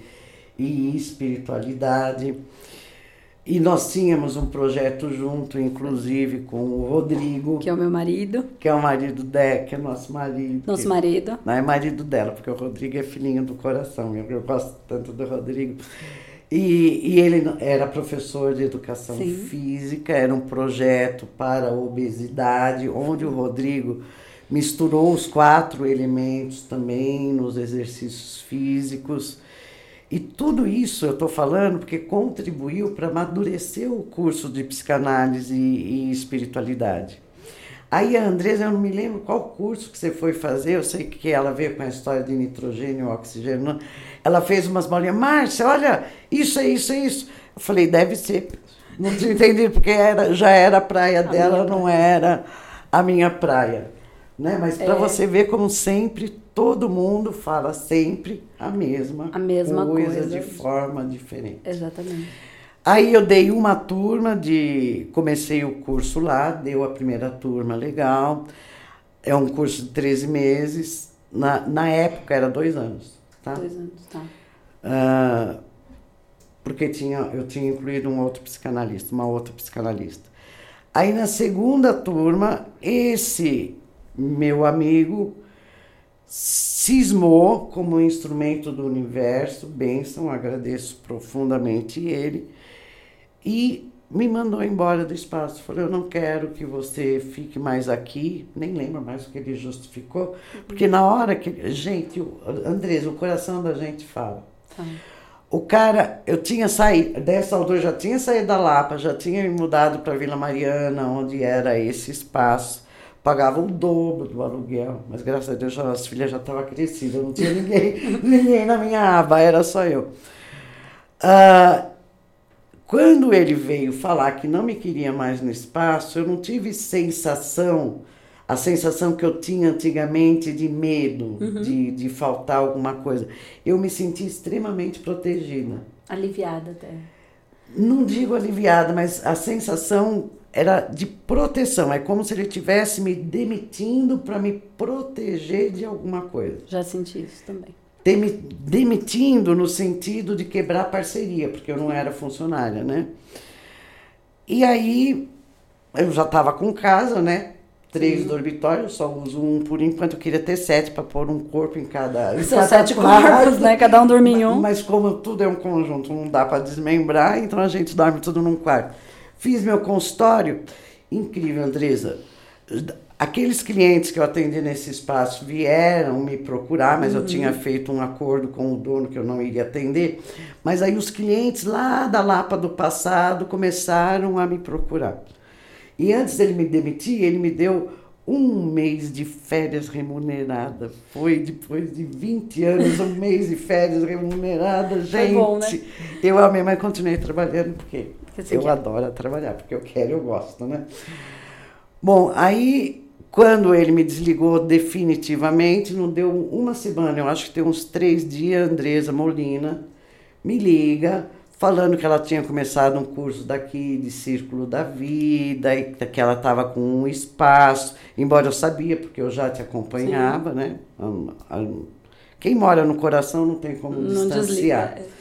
Speaker 2: e espiritualidade. E nós tínhamos um projeto junto, inclusive, com o Rodrigo.
Speaker 1: Que é o meu marido.
Speaker 2: Que é o marido dela, que é nosso marido.
Speaker 1: Nosso
Speaker 2: que,
Speaker 1: marido.
Speaker 2: Não é marido dela, porque o Rodrigo é filhinho do coração. Eu, eu gosto tanto do Rodrigo. E, e, ele era professor de educação Sim. física, era um projeto para a obesidade, onde o Rodrigo misturou os quatro elementos também nos exercícios físicos. E tudo isso eu estou falando porque contribuiu para amadurecer o curso de psicanálise e, e espiritualidade. Aí a Andresa, eu não me lembro qual curso que você foi fazer, eu sei que ela veio com a história de nitrogênio e oxigênio. Ela fez umas bolinhas, Márcia, olha, isso é isso, é isso. Eu falei, deve ser. Não entendi, porque era, já era a praia a dela, não era a minha praia. Né? Mas para
Speaker 1: É.
Speaker 2: você ver como sempre todo mundo fala sempre a mesma,
Speaker 1: A mesma coisa.
Speaker 2: de forma diferente.
Speaker 1: Exatamente.
Speaker 2: Aí eu dei uma turma de. Comecei o curso lá, deu a primeira turma legal. É um curso de 13 meses. Na, na época era dois anos, tá?
Speaker 1: Dois anos, tá.
Speaker 2: Ah, porque tinha, eu tinha incluído um outro psicanalista, uma outra psicanalista. Aí na segunda turma, esse meu amigo cismou como instrumento do universo, bênção, agradeço profundamente ele, e me mandou embora do espaço. Falou, eu não quero que você fique mais aqui, nem lembro mais o que ele justificou, porque na hora que. Gente, Andresa, o coração da gente fala.
Speaker 1: Tá.
Speaker 2: O cara, eu tinha saído, dessa altura já tinha saído da Lapa, já tinha me mudado para Vila Mariana, onde era esse espaço. Pagava o dobro do aluguel, mas graças a Deus já, as filhas já estavam crescidas, não tinha ninguém, ninguém na minha aba, era só eu. Ah, quando ele veio falar que não me queria mais no espaço, eu não tive sensação, a sensação que eu tinha antigamente de medo, de, de faltar alguma coisa. Eu me senti extremamente protegida.
Speaker 1: Aliviada até.
Speaker 2: Não digo aliviada, mas a sensação era de proteção. É como se ele estivesse me demitindo para me proteger de alguma coisa.
Speaker 1: Já senti isso também.
Speaker 2: Demi- demitindo no sentido de quebrar parceria, porque eu não era funcionária, né? E aí eu já estava com casa, né? Três dormitórios, só uso um por enquanto. Eu queria ter sete para pôr um corpo em cada. em
Speaker 1: São
Speaker 2: cada
Speaker 1: sete
Speaker 2: quarto.
Speaker 1: corpos, né? Cada um dorme em um.
Speaker 2: Mas como tudo é um conjunto, não dá para desmembrar, então a gente dorme tudo num quarto. Fiz meu consultório, incrível, Andresa. Aqueles clientes que eu atendi nesse espaço vieram me procurar, mas eu tinha feito um acordo com o dono que eu não iria atender. Mas aí os clientes lá da Lapa do passado começaram a me procurar. E antes dele me demitir, ele me deu um mês de férias remunerada. Foi depois de 20 anos, um mês de férias remunerada. Gente,
Speaker 1: bom, né?
Speaker 2: eu amei, mas continuei trabalhando porque eu
Speaker 1: quer.
Speaker 2: adoro trabalhar, porque eu quero e eu gosto, né? Bom, aí quando ele me desligou definitivamente, não deu uma semana, eu acho que tem uns três dias, Andresa Molina me liga falando que ela tinha começado um curso daqui de Círculo da Vida e que ela estava com um espaço, embora eu sabia, porque eu já te acompanhava, né? Hum, hum, Quem mora no coração não tem como
Speaker 1: Não
Speaker 2: distanciar.
Speaker 1: desliga.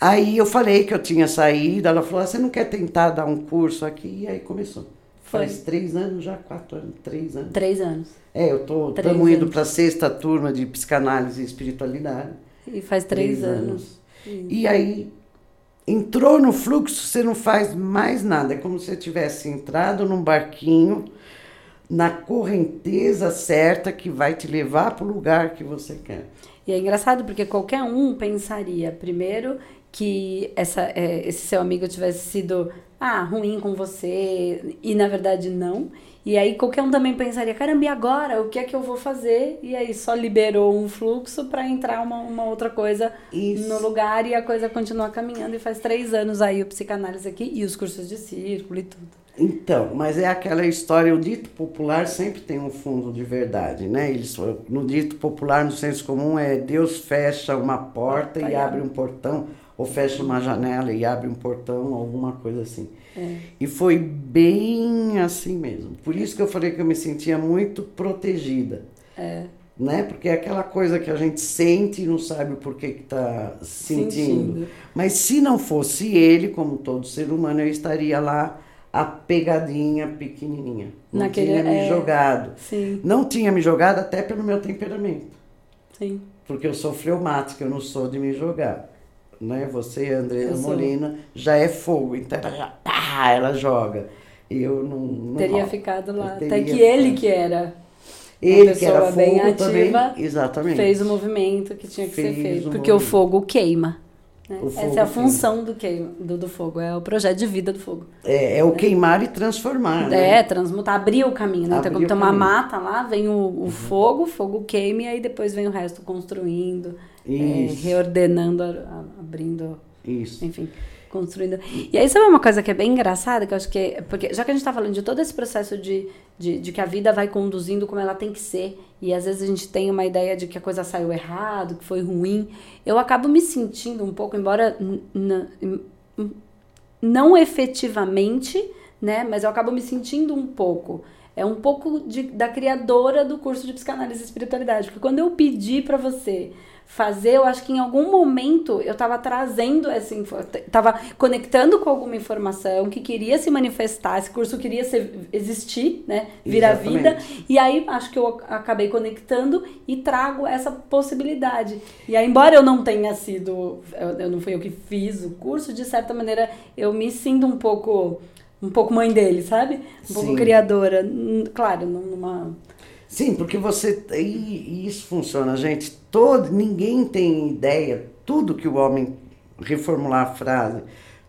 Speaker 2: Aí eu falei que eu tinha saído, ela falou, "Ah, você não quer tentar dar um curso aqui? E aí começou.
Speaker 1: Foi.
Speaker 2: Faz três anos já, quatro anos, três anos.
Speaker 1: Três anos.
Speaker 2: É, eu tô
Speaker 1: Três
Speaker 2: estamos indo
Speaker 1: anos.
Speaker 2: para a sexta turma de psicanálise e espiritualidade.
Speaker 1: E faz três, anos.
Speaker 2: E aí entrou no fluxo, você não faz mais nada. É como se você tivesse entrado num barquinho na correnteza certa que vai te levar para o lugar que você quer.
Speaker 1: E é engraçado porque qualquer um pensaria, primeiro, que essa, é, esse seu amigo tivesse sido ah, ruim com você, e na verdade não. E aí qualquer um também pensaria, caramba, e agora? O que é que eu vou fazer? E aí só liberou um fluxo para entrar uma, uma outra coisa
Speaker 2: Isso.
Speaker 1: no lugar e a coisa continua caminhando. E faz três anos aí o psicanálise aqui e os cursos de círculo e tudo.
Speaker 2: Então, mas é aquela história, o dito popular sempre tem um fundo de verdade, né? Eles, no dito popular, no senso comum, é Deus fecha uma porta e abre
Speaker 1: abre.
Speaker 2: um portão, ou fecha uma janela e abre um portão, alguma coisa assim.
Speaker 1: É.
Speaker 2: E foi bem assim mesmo. Por isso que eu falei que eu me sentia muito protegida.
Speaker 1: É.
Speaker 2: Né? Porque é aquela coisa que a gente sente e não sabe o porquê que está sentindo.
Speaker 1: Sentindo.
Speaker 2: Mas se não fosse ele, como todo ser humano, eu estaria lá apegadinha, pequenininha. Não
Speaker 1: Naquele-
Speaker 2: tinha me
Speaker 1: é.
Speaker 2: jogado.
Speaker 1: Sim,
Speaker 2: Não tinha me jogado até pelo meu temperamento.
Speaker 1: sim.
Speaker 2: Porque eu sou fleumática, eu não sou de me jogar. Né? Você,
Speaker 1: sou.
Speaker 2: Molina, já é fogo. Então ela, já, pá, ela joga. Eu não, não
Speaker 1: Teria ficado lá. Até
Speaker 2: teria
Speaker 1: que ele
Speaker 2: ficado.
Speaker 1: que era
Speaker 2: Ele que era fogo
Speaker 1: bem
Speaker 2: também.
Speaker 1: ativa,
Speaker 2: Exatamente.
Speaker 1: fez o movimento que tinha que ser
Speaker 2: Fez
Speaker 1: feito.
Speaker 2: o
Speaker 1: Porque o
Speaker 2: movimento.
Speaker 1: fogo queima. Né? Essa é a função do, queima, do, do fogo, é o projeto de vida do fogo.
Speaker 2: É, é o queimar e transformar.
Speaker 1: É,
Speaker 2: né?
Speaker 1: transmutar, abrir o caminho, né? Então,
Speaker 2: Abrir
Speaker 1: como
Speaker 2: o
Speaker 1: tem uma.
Speaker 2: Uhum.
Speaker 1: mata lá, vem o, o fogo, o fogo queima e aí depois vem o resto construindo, é, reordenando, abrindo,
Speaker 2: Isso.
Speaker 1: enfim, construindo. E aí, sabe uma coisa que é bem engraçada, que eu acho que. É, porque já que a gente tá falando de todo esse processo de, de, de, que a vida vai conduzindo como ela tem que ser, e às vezes a gente tem uma ideia de que a coisa saiu errado, que foi ruim, eu acabo me sentindo um pouco, embora não efetivamente, né, mas eu acabo me sentindo um pouco. É um pouco de, da criadora do curso de psicanálise e espiritualidade. Porque quando eu pedi para você fazer, eu acho que em algum momento eu estava trazendo essa estava conectando com alguma informação que queria se manifestar, esse curso queria ser, existir, né, vir à vida, e aí acho que eu acabei conectando e trago essa possibilidade. E aí, embora eu não tenha sido, eu, eu não fui eu que fiz o curso, de certa maneira eu me sinto um pouco um pouco mãe dele, sabe? Um Sim. pouco criadora, claro, numa
Speaker 2: Sim, porque você. E isso funciona, gente. Todo, ninguém tem ideia. Tudo que o homem. Reformular a frase.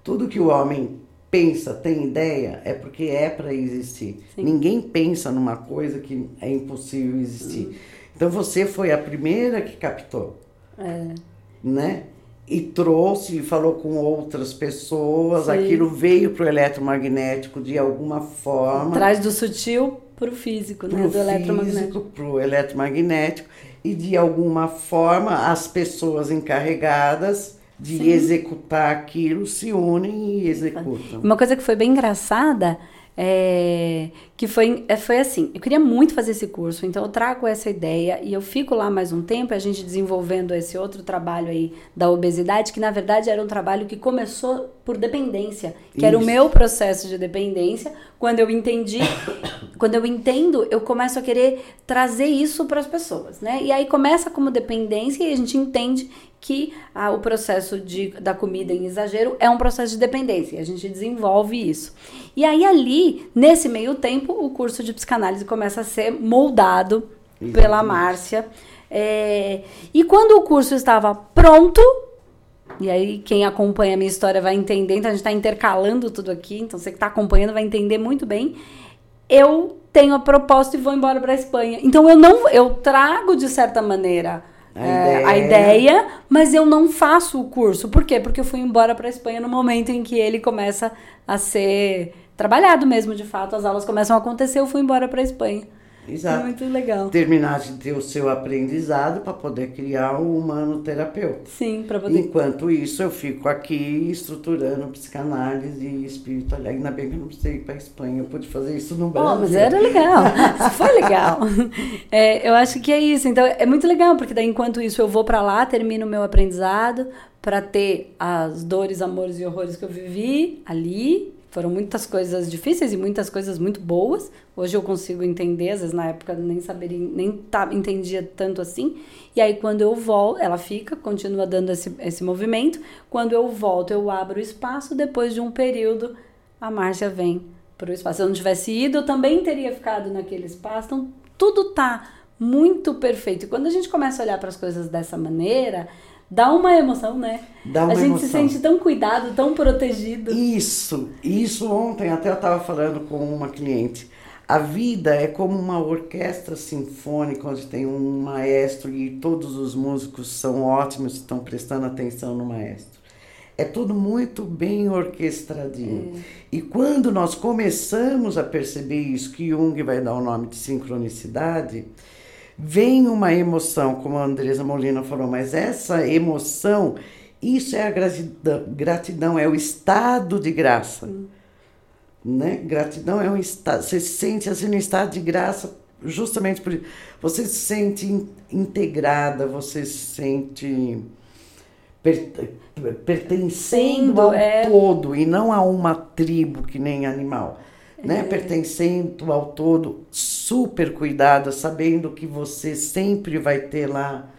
Speaker 2: Tudo que o homem pensa, tem ideia, é porque é para existir. Sim. Ninguém pensa numa coisa que é impossível existir. Uhum. Então você foi a primeira que captou. É. Né? E trouxe, falou com outras pessoas, Sim. aquilo veio para o eletromagnético de alguma forma.
Speaker 1: Traz do sutil para o físico, né?
Speaker 2: do eletromagnético. Para o eletromagnético. E de alguma forma as pessoas encarregadas de Sim. executar aquilo se unem e executam.
Speaker 1: Uma coisa que foi bem engraçada é, que foi, é, foi assim, eu queria muito fazer esse curso, então eu trago essa ideia e eu fico lá mais um tempo, a gente desenvolvendo esse outro trabalho aí da obesidade, que na verdade era um trabalho que começou por dependência, que Isso. era o meu processo de dependência. Quando eu entendi, quando eu entendo, eu começo a querer trazer isso para as pessoas, né? E aí começa como dependência e a gente entende que ah, o processo de, da comida em exagero é um processo de dependência. A gente desenvolve isso. E aí, ali, nesse meio tempo, o curso de psicanálise começa a ser moldado Exatamente. pela Márcia. É, e quando o curso estava pronto, e aí quem acompanha a minha história vai entender, então a gente está intercalando tudo aqui, então você que está acompanhando vai entender muito bem. Eu tenho a proposta e vou embora para a Espanha. Então eu não, eu trago de certa maneira a, é, ideia. a ideia, mas eu não faço o curso. Por quê? Porque eu fui embora para a Espanha no momento em que ele começa a ser trabalhado mesmo, de fato. As aulas começam a acontecer, eu fui embora para a Espanha.
Speaker 2: Exato.
Speaker 1: Muito legal.
Speaker 2: Terminar de ter o seu aprendizado para poder criar o humano terapeuta.
Speaker 1: Sim, para poder.
Speaker 2: Enquanto isso, eu fico aqui estruturando psicanálise e espiritualidade. Ainda bem que eu não precisei ir para a Espanha, eu pude fazer isso no Brasil. Oh,
Speaker 1: mas era legal. isso foi legal. É, eu acho que é isso. Então, é muito legal, porque daí, enquanto isso, eu vou para lá, termino o meu aprendizado para ter as dores, amores e horrores que eu vivi ali foram muitas coisas difíceis e muitas coisas muito boas. Hoje eu consigo entender, às vezes na época nem saberia, nem tá, entendia tanto assim. E aí quando eu volto, ela fica, continua dando esse, esse movimento. Quando eu volto, eu abro o espaço. Depois de um período, a Márcia vem para o espaço. Se eu não tivesse ido, eu também teria ficado naquele espaço. Então tudo tá muito perfeito. E quando a gente começa a olhar para as coisas dessa maneira, dá uma emoção, né?
Speaker 2: Dá uma
Speaker 1: a gente
Speaker 2: emoção.
Speaker 1: se sente tão cuidado, tão protegido.
Speaker 2: Isso, isso ontem até eu estava falando com uma cliente. A vida é como uma orquestra sinfônica onde tem um maestro e todos os músicos são ótimos, estão prestando atenção no maestro. É tudo muito bem orquestradinho. É. E quando nós começamos a perceber isso, que Jung vai dar o nome de sincronicidade, vem uma emoção, como a Andresa Molina falou, mas essa emoção, isso é a gratidão, gratidão é o estado de graça. Hum. Né? Gratidão é um estado, você se sente assim no estado de graça justamente por. Você se sente integrada, você se sente per, pertencendo Sendo, ao é... todo e não a uma tribo que nem animal né? É. Pertencendo ao todo, super cuidada, sabendo que você sempre vai ter lá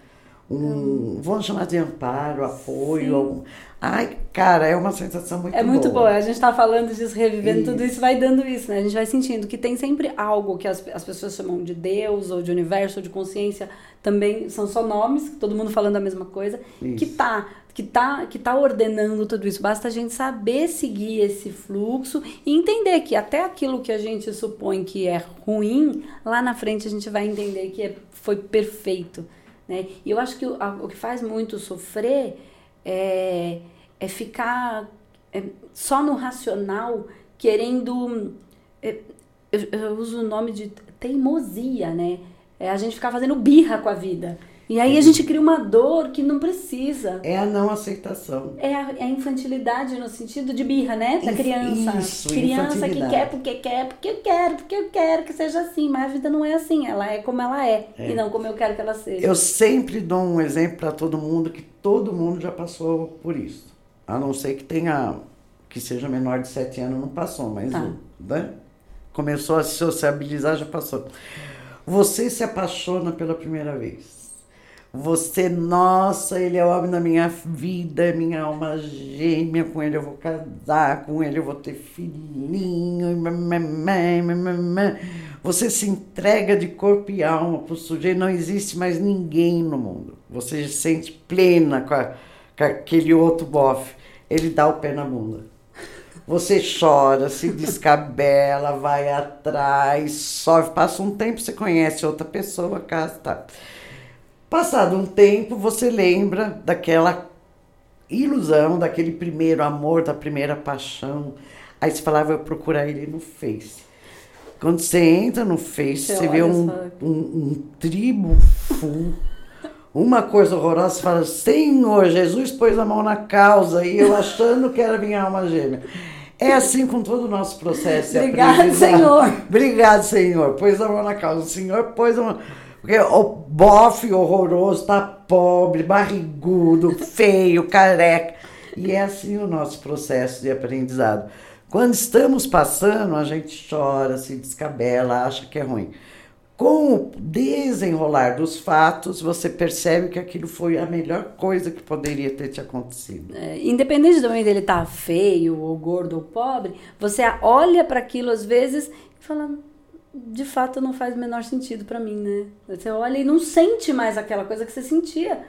Speaker 2: um, hum. vamos chamar de amparo, apoio. Algum... Ai, cara, é uma sensação muito boa.
Speaker 1: É muito boa. A gente está falando disso, revivendo isso. tudo isso, vai dando isso, né? A gente vai sentindo que tem sempre algo que as, as pessoas chamam de Deus, ou de universo, ou de consciência, também são só nomes, todo mundo falando a mesma coisa, isso. que tá que tá, que tá ordenando tudo isso. Basta a gente saber seguir esse fluxo e entender que até aquilo que a gente supõe que é ruim, lá na frente a gente vai entender que é, foi perfeito. Né? E eu acho que o, a, o que faz muito sofrer é, é ficar é, só no racional, querendo. É, eu, eu, uso o nome de teimosia, né? É a gente ficar fazendo birra com a vida. E aí a gente cria uma dor que não precisa.
Speaker 2: É a não aceitação.
Speaker 1: É a, é a infantilidade no sentido de birra, né? Da criança.
Speaker 2: Isso,
Speaker 1: criança que quer porque quer, porque eu quero, porque eu quero que seja assim. Mas a vida não é assim. Ela é como ela é, é. e não como eu quero que ela seja.
Speaker 2: Eu sempre dou um exemplo para todo mundo que todo mundo já passou por isso. A não ser que tenha que seja menor de 7 anos, não passou, mas tá. né? começou a se sociabilizar, já passou. Você se apaixona pela primeira vez. Você, nossa, ele é o homem da minha vida, minha alma gêmea, com ele eu vou casar, com ele eu vou ter filhinho. Você se entrega de corpo e alma para o sujeito, não existe mais ninguém no mundo. Você se sente plena com, a, com aquele outro bofe. Ele dá o pé na bunda. Você chora, se descabela, vai atrás, sofre. Passa um tempo, você conhece outra pessoa, casa, tá. Passado um tempo, você lembra daquela ilusão, daquele primeiro amor, da primeira paixão. Aí você falava, eu procurar ele no Face. Quando você entra no Face, você, você vê um, um, um, tribo full, uma coisa horrorosa, você fala, Senhor, Jesus pôs a mão na causa e eu achando que era minha alma gêmea. É assim com todo o nosso processo.
Speaker 1: Obrigado, Senhor.
Speaker 2: Obrigado, Senhor. Pôs a mão na causa. O Senhor pôs a mão. Porque o bofe horroroso tá pobre, barrigudo, feio, careca. E é assim o nosso processo de aprendizado. Quando estamos passando, a gente chora, se descabela, acha que é ruim. Com o desenrolar dos fatos, você percebe que aquilo foi a melhor coisa que poderia ter te acontecido.
Speaker 1: É, independente também dele estar tá feio, ou gordo, ou pobre, você olha para aquilo às vezes e fala: de fato não faz o menor sentido para mim, né? Você olha e não sente mais aquela coisa que você sentia.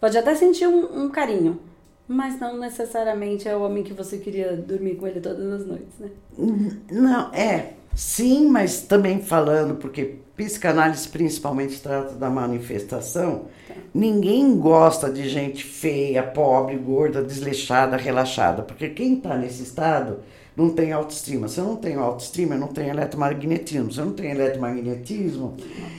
Speaker 1: Pode até sentir um, um carinho, mas não necessariamente é o homem que você queria dormir com ele todas as noites, né?
Speaker 2: Não, é. Sim, mas também falando, porque psicanálise principalmente trata da manifestação, tá. ninguém gosta de gente feia, pobre, gorda, desleixada, relaxada, porque quem está nesse estado não tem autoestima. Se eu não tenho autoestima, eu não tenho eletromagnetismo. Se eu não tenho eletromagnetismo,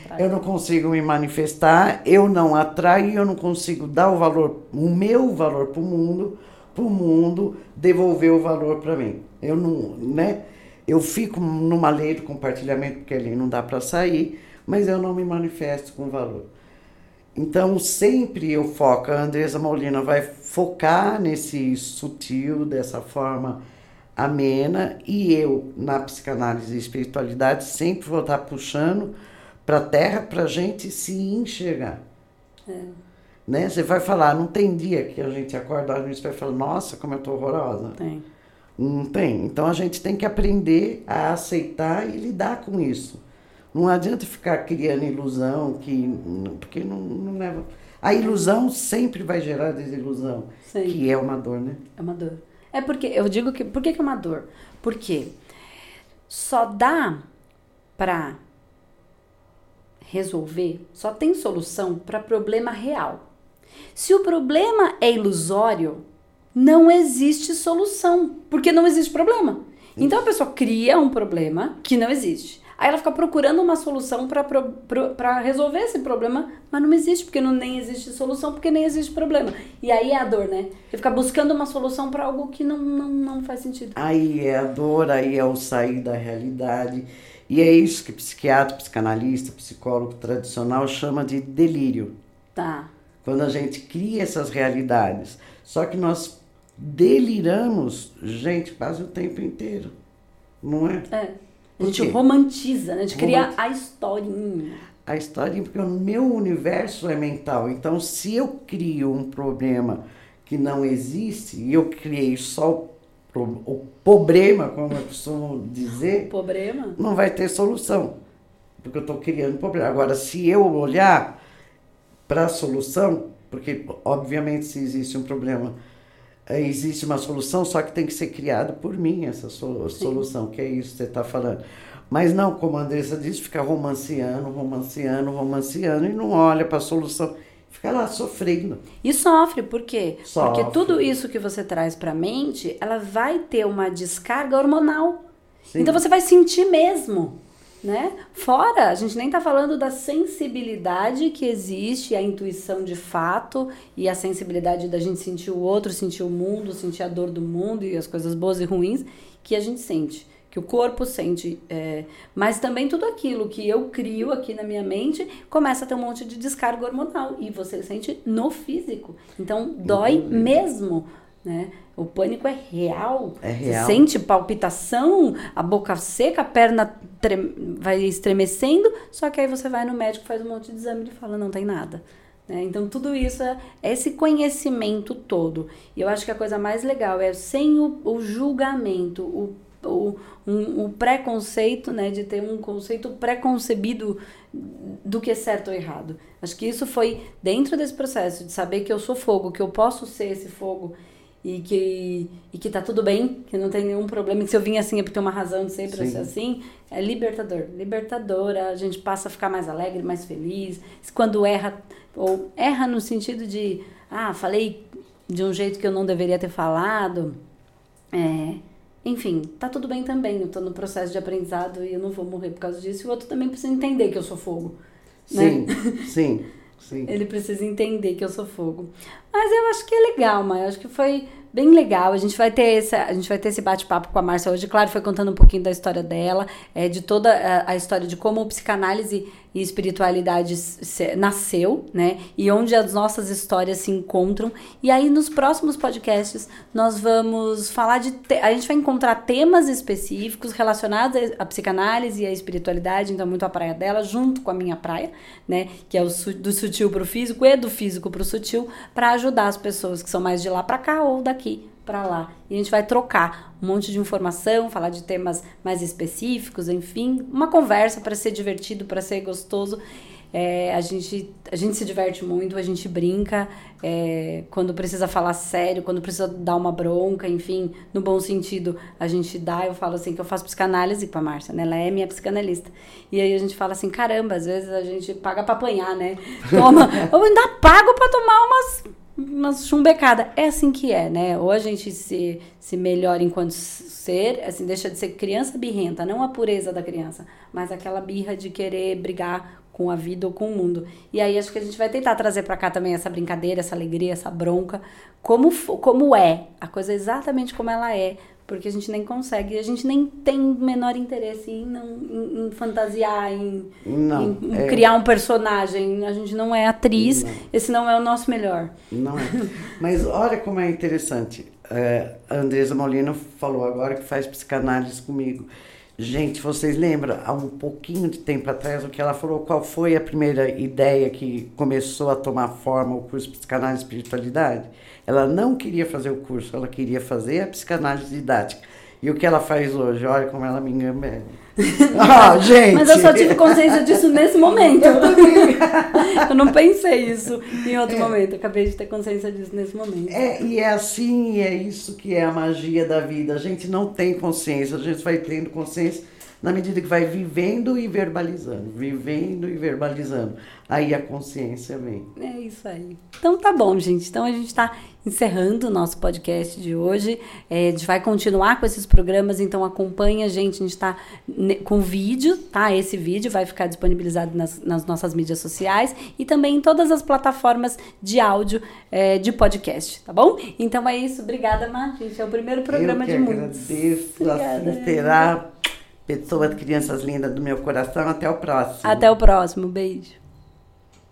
Speaker 2: não eu não consigo me manifestar, eu não atraio, eu não consigo dar o valor, o meu valor para o mundo, para o mundo devolver o valor para mim. Eu não, né? Eu fico numa lei do compartilhamento, porque ali não dá para sair, mas eu não me manifesto com valor. Então, sempre eu foco, a Andresa Molina vai focar nesse sutil, dessa forma amena, e eu, na psicanálise e espiritualidade, sempre vou estar puxando para a terra para a gente se enxergar. É. Né? Você vai falar, não tem dia que a gente acorda e vai falar, nossa, como eu estou horrorosa.
Speaker 1: Tem.
Speaker 2: Não tem. Então a gente tem que aprender a aceitar e lidar com isso. Não adianta ficar criando ilusão, que, porque não, não leva. A ilusão sempre vai gerar desilusão, Sim. que é uma dor, né?
Speaker 1: É uma dor. É porque, eu digo que, por que, é uma dor? Porque só dá para resolver, só tem solução para problema real. Se o problema é ilusório, não existe solução, porque não existe problema. Então a pessoa cria um problema que não existe. Aí ela fica procurando uma solução para resolver esse problema, mas não existe, porque não, nem existe solução, porque nem existe problema. E aí é a dor, né? Você fica buscando uma solução para algo que não, não, não faz sentido.
Speaker 2: Aí é a dor, aí é o sair da realidade. E é isso que psiquiatra, psicanalista, psicólogo tradicional chama de delírio.
Speaker 1: Tá.
Speaker 2: Quando a gente cria essas realidades. Só que nós deliramos, gente, quase o tempo inteiro. Não é?
Speaker 1: É. A gente romantiza, né? A gente cria a historinha.
Speaker 2: A historinha, porque o meu universo é mental. Então, se eu crio um problema que não existe, e eu criei só o, o problema, como eu costumo dizer,
Speaker 1: problema?
Speaker 2: não vai ter solução. Porque eu estou criando problema. Agora, se eu olhar para a solução, porque, obviamente, se existe um problema existe uma solução, só que tem que ser criada por mim essa solução, Sim. que é isso que você está falando. Mas não, como a Andressa disse, fica romanceando, romanceando, romanceando e não olha para a solução. fica lá sofrendo.
Speaker 1: E sofre, por quê?
Speaker 2: Sofre.
Speaker 1: Porque tudo isso que você traz pra mente, ela vai ter uma descarga hormonal.
Speaker 2: Sim.
Speaker 1: Então você vai sentir mesmo, né? Fora, a gente nem tá falando da sensibilidade que existe, a intuição de fato e a sensibilidade da gente sentir o outro, sentir o mundo, sentir a dor do mundo e as coisas boas e ruins que a gente sente. Que o corpo sente, é, mas também tudo aquilo que eu crio aqui na minha mente começa a ter um monte de descarga hormonal e você sente no físico. Então dói mesmo, né? O pânico é real.
Speaker 2: É real.
Speaker 1: Você sente palpitação, a boca seca, a perna trem- vai estremecendo, só que aí você vai no médico, faz um monte de exame e fala, não tem nada. né? Então, tudo isso é é esse conhecimento todo. E eu acho que a coisa mais legal é sem o, o julgamento, o, o, um- o preconceito, né, de ter um conceito preconcebido do que é certo ou errado. Acho que isso foi dentro desse processo de saber que eu sou fogo, que eu posso ser esse fogo e que, e que tá tudo bem, que não tem nenhum problema, que se eu vim assim é porque tem uma razão de ser pra ser assim, é libertador. Libertadora, a gente passa a ficar mais alegre, mais feliz. Quando erra, ou erra no sentido de, ah, falei de um jeito que eu não deveria ter falado, é, enfim, tá tudo bem também. Eu tô no processo de aprendizado e eu não vou morrer por causa disso. E o outro também precisa entender que eu sou fogo. né?
Speaker 2: Sim, sim, sim.
Speaker 1: Ele precisa entender que eu sou fogo. Mas eu acho que é legal, mas eu acho que foi bem legal. A gente vai ter esse, a gente vai ter esse bate-papo com a Márcia hoje. Claro, foi contando um pouquinho da história dela, é, de toda a, a história de como psicanálise e espiritualidade nasceu, né? E onde as nossas histórias se encontram. E aí, nos próximos podcasts, nós vamos falar de. A gente vai encontrar temas específicos relacionados à psicanálise e à espiritualidade, então, muito a praia dela, junto com a minha praia, né? Que é o su- do sutil pro físico e do físico pro sutil, para ajudar as pessoas que são mais de lá para cá ou daqui para lá. E a gente vai trocar um monte de informação, falar de temas mais específicos, enfim, uma conversa para ser divertido, para ser gostoso. É, a, gente, a gente se diverte muito, a gente brinca, é, quando precisa falar sério, quando precisa dar uma bronca, enfim, no bom sentido, a gente dá. Eu falo assim que eu faço psicanálise com a Márcia, né? Ela é minha psicanalista. E aí a gente fala assim: caramba, às vezes a gente paga pra apanhar, né? Toma, eu ainda pago pra tomar umas umas chumbecada. É assim que é, né? Ou a gente se, se melhora enquanto ser, assim, deixa de ser criança birrenta, não a pureza da criança, mas aquela birra de querer brigar com a vida ou com o mundo. E aí acho que a gente vai tentar trazer pra cá também essa brincadeira, essa alegria, essa bronca, como, como é, a coisa exatamente como ela é. Porque a gente nem consegue, a gente nem tem o menor interesse em, não, em, em fantasiar, em,
Speaker 2: Não,
Speaker 1: em
Speaker 2: é-
Speaker 1: criar um personagem. A gente não é atriz,
Speaker 2: Não.
Speaker 1: esse não é o nosso melhor.
Speaker 2: Não é. Mas olha como é interessante. É, a Andresa Molina falou agora que faz psicanálise comigo. Gente, vocês lembram, há um pouquinho de tempo atrás, o que ela falou, qual foi a primeira ideia que começou a tomar forma o curso de psicanálise e espiritualidade? Ela não queria fazer o curso, ela queria fazer a psicanálise didática. E o que ela faz hoje? Olha como ela me engana. Ah, gente!
Speaker 1: Mas eu só tive consciência disso nesse momento. eu não pensei isso em outro momento. Acabei de ter consciência disso nesse momento.
Speaker 2: É, e é assim, e é isso que é a magia da vida. A gente não tem consciência, a gente vai tendo consciência na medida que vai vivendo e verbalizando, vivendo e verbalizando. Aí a consciência vem.
Speaker 1: É isso aí. Então tá bom, gente. Então a gente tá encerrando o nosso podcast de hoje. É, a gente vai continuar com esses programas, então acompanha a gente. A gente tá ne- com vídeo, tá? Esse vídeo vai ficar disponibilizado nas, nas nossas mídias sociais e também em todas as plataformas de áudio é, de podcast, tá bom? Então é isso. Obrigada, Mar. Gente, é o primeiro programa
Speaker 2: Eu que
Speaker 1: de muitos.
Speaker 2: agradeço,
Speaker 1: Obrigada.
Speaker 2: assim será. Pessoas, crianças lindas do meu coração. Até o próximo.
Speaker 1: Até o próximo. Beijo.